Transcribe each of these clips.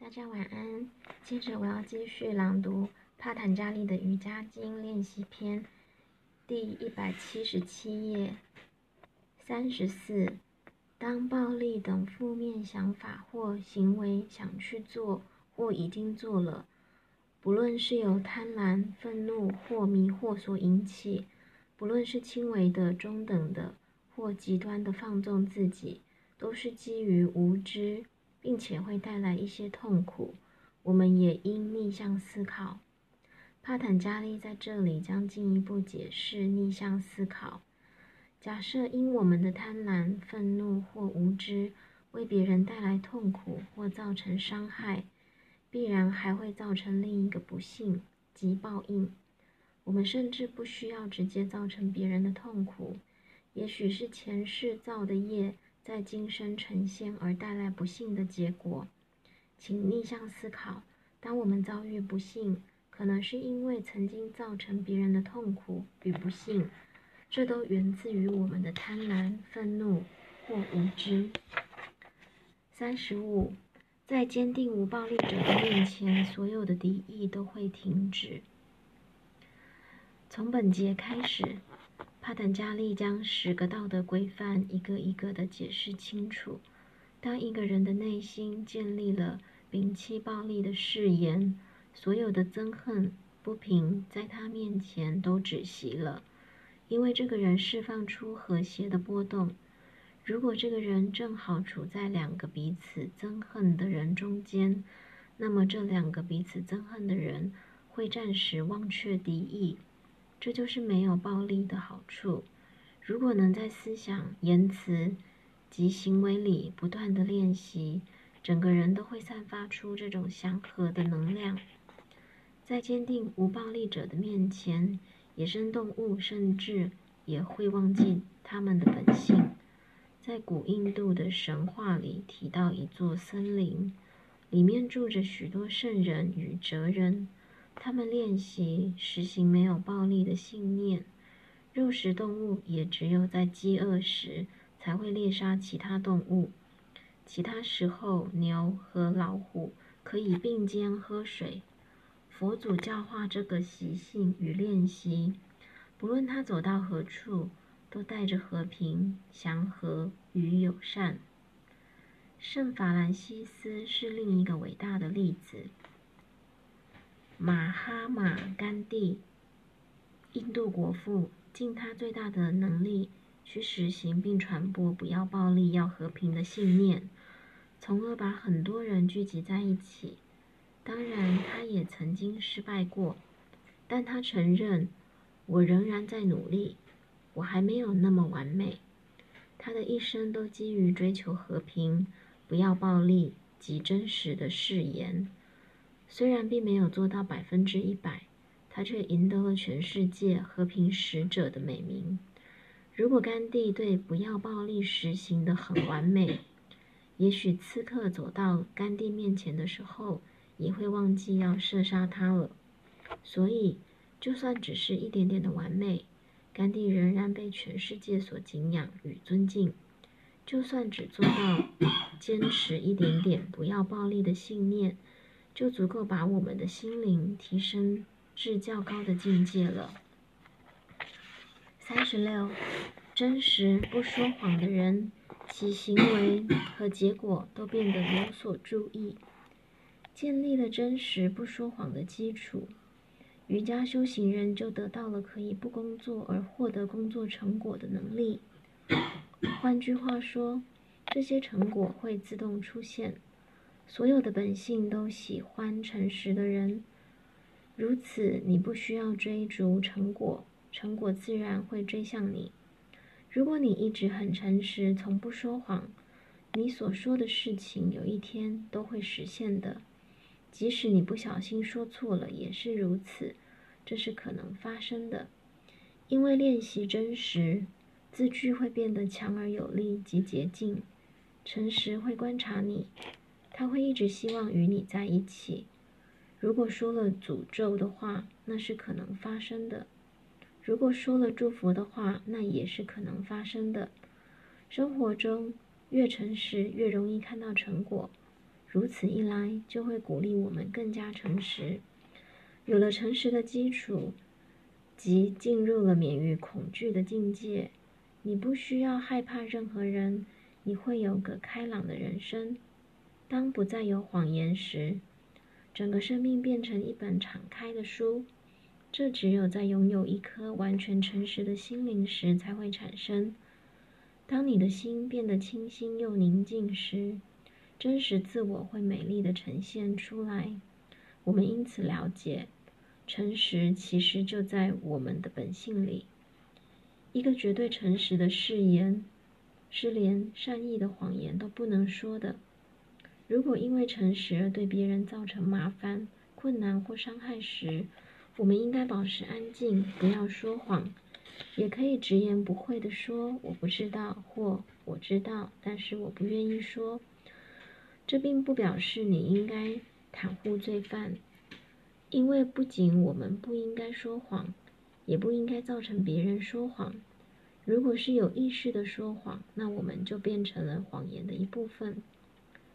大家晚安。接着我要继续朗读帕坦加利的瑜伽经练习篇，第一百七十七页，三十四。当暴力等负面想法或行为想去做或已经做了，不论是由贪婪、愤怒或迷惑所引起，不论是轻微的、中等的或极端的放纵自己，都是基于无知。并且会带来一些痛苦。我们也应逆向思考。帕坦加利在这里将进一步解释逆向思考。假设因我们的贪婪、愤怒或无知为别人带来痛苦或造成伤害，必然还会造成另一个不幸及报应。我们甚至不需要直接造成别人的痛苦，也许是前世造的业。在今生呈现而带来不幸的结果，请逆向思考：当我们遭遇不幸，可能是因为曾经造成别人的痛苦与不幸，这都源自于我们的贪婪、愤怒或无知。三十五，在坚定无暴力者的面前，所有的敌意都会停止。从本节开始。帕坦加利将十个道德规范一个一个的解释清楚。当一个人的内心建立了摒弃暴力的誓言，所有的憎恨、不平在他面前都止息了，因为这个人释放出和谐的波动。如果这个人正好处在两个彼此憎恨的人中间，那么这两个彼此憎恨的人会暂时忘却敌意。这就是没有暴力的好处。如果能在思想、言辞及行为里不断的练习，整个人都会散发出这种祥和的能量。在坚定无暴力者的面前，野生动物甚至也会忘记他们的本性。在古印度的神话里提到一座森林，里面住着许多圣人与哲人。他们练习实行没有暴力的信念。肉食动物也只有在饥饿时才会猎杀其他动物，其他时候牛和老虎可以并肩喝水。佛祖教化这个习性与练习，不论他走到何处，都带着和平、祥和与友善。圣法兰西斯是另一个伟大的例子。马哈马甘地，印度国父，尽他最大的能力去实行并传播“不要暴力，要和平”的信念，从而把很多人聚集在一起。当然，他也曾经失败过，但他承认：“我仍然在努力，我还没有那么完美。”他的一生都基于追求和平、不要暴力及真实的誓言。虽然并没有做到百分之一百，他却赢得了全世界和平使者的美名。如果甘地对不要暴力实行的很完美，也许刺客走到甘地面前的时候，也会忘记要射杀他了。所以，就算只是一点点的完美，甘地仍然被全世界所敬仰与尊敬。就算只做到 坚持一点点不要暴力的信念。就足够把我们的心灵提升至较高的境界了。三十六，真实不说谎的人，其行为和结果都变得有所注意。建立了真实不说谎的基础，瑜伽修行人就得到了可以不工作而获得工作成果的能力。换句话说，这些成果会自动出现。所有的本性都喜欢诚实的人，如此你不需要追逐成果，成果自然会追向你。如果你一直很诚实，从不说谎，你所说的事情有一天都会实现的。即使你不小心说错了，也是如此，这是可能发生的。因为练习真实，字句会变得强而有力及洁净。诚实会观察你。他会一直希望与你在一起。如果说了诅咒的话，那是可能发生的；如果说了祝福的话，那也是可能发生的。生活中越诚实，越容易看到成果。如此一来，就会鼓励我们更加诚实。有了诚实的基础，即进入了免于恐惧的境界。你不需要害怕任何人，你会有个开朗的人生。当不再有谎言时，整个生命变成一本敞开的书。这只有在拥有一颗完全诚实的心灵时才会产生。当你的心变得清新又宁静时，真实自我会美丽的呈现出来。我们因此了解，诚实其实就在我们的本性里。一个绝对诚实的誓言，是连善意的谎言都不能说的。如果因为诚实而对别人造成麻烦、困难或伤害时，我们应该保持安静，不要说谎。也可以直言不讳地说“我不知道”或“我知道，但是我不愿意说”。这并不表示你应该袒护罪犯，因为不仅我们不应该说谎，也不应该造成别人说谎。如果是有意识的说谎，那我们就变成了谎言的一部分。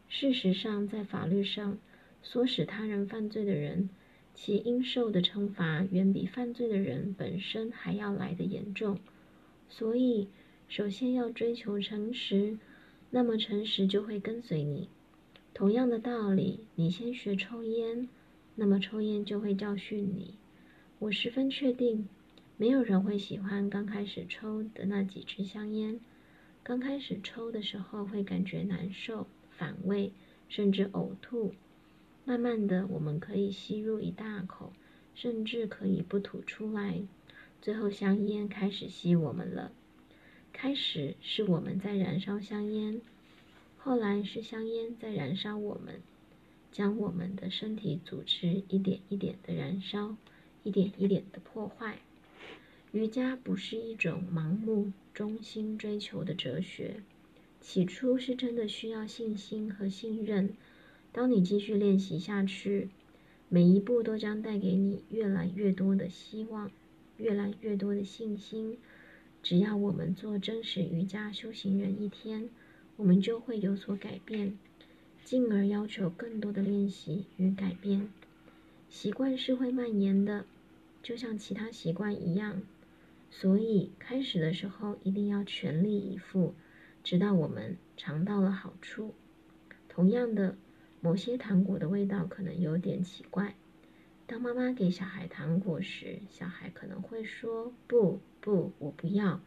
事实上，在法律上，唆使他人犯罪的人。其应受的惩罚远比犯罪的人本身还要来得严重，所以首先要追求诚实，那么诚实就会跟随你。同样的道理，你先学抽烟，那么抽烟就会教训你。我十分确定，没有人会喜欢刚开始抽的那几支香烟。刚开始抽的时候会感觉难受、反胃，甚至呕吐。慢慢的，我们可以吸入一大口，甚至可以不吐出来。最后，香烟开始吸我们了。开始是我们在燃烧香烟，后来是香烟在燃烧我们，将我们的身体组织一点一点的燃烧，一点一点的破坏。瑜伽不是一种盲目、中心追求的哲学。起初是真的需要信心和信任。当你继续练习下去，每一步都将带给你越来越多的希望，越来越多的信心。只要我们做真实瑜伽修行人一天，我们就会有所改变，进而要求更多的练习与改变。习惯是会蔓延的，就像其他习惯一样。所以开始的时候一定要全力以赴，直到我们尝到了好处。同样的。某些糖果的味道可能有点奇怪。当妈妈给小孩糖果时，小孩可能会说：“不，不，我不要。”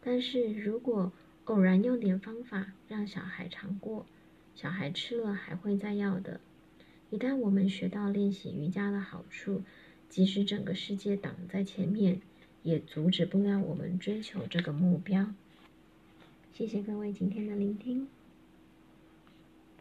但是如果偶然用点方法让小孩尝过，小孩吃了还会再要的。一旦我们学到练习瑜伽的好处，即使整个世界挡在前面，也阻止不了我们追求这个目标。谢谢各位今天的聆听。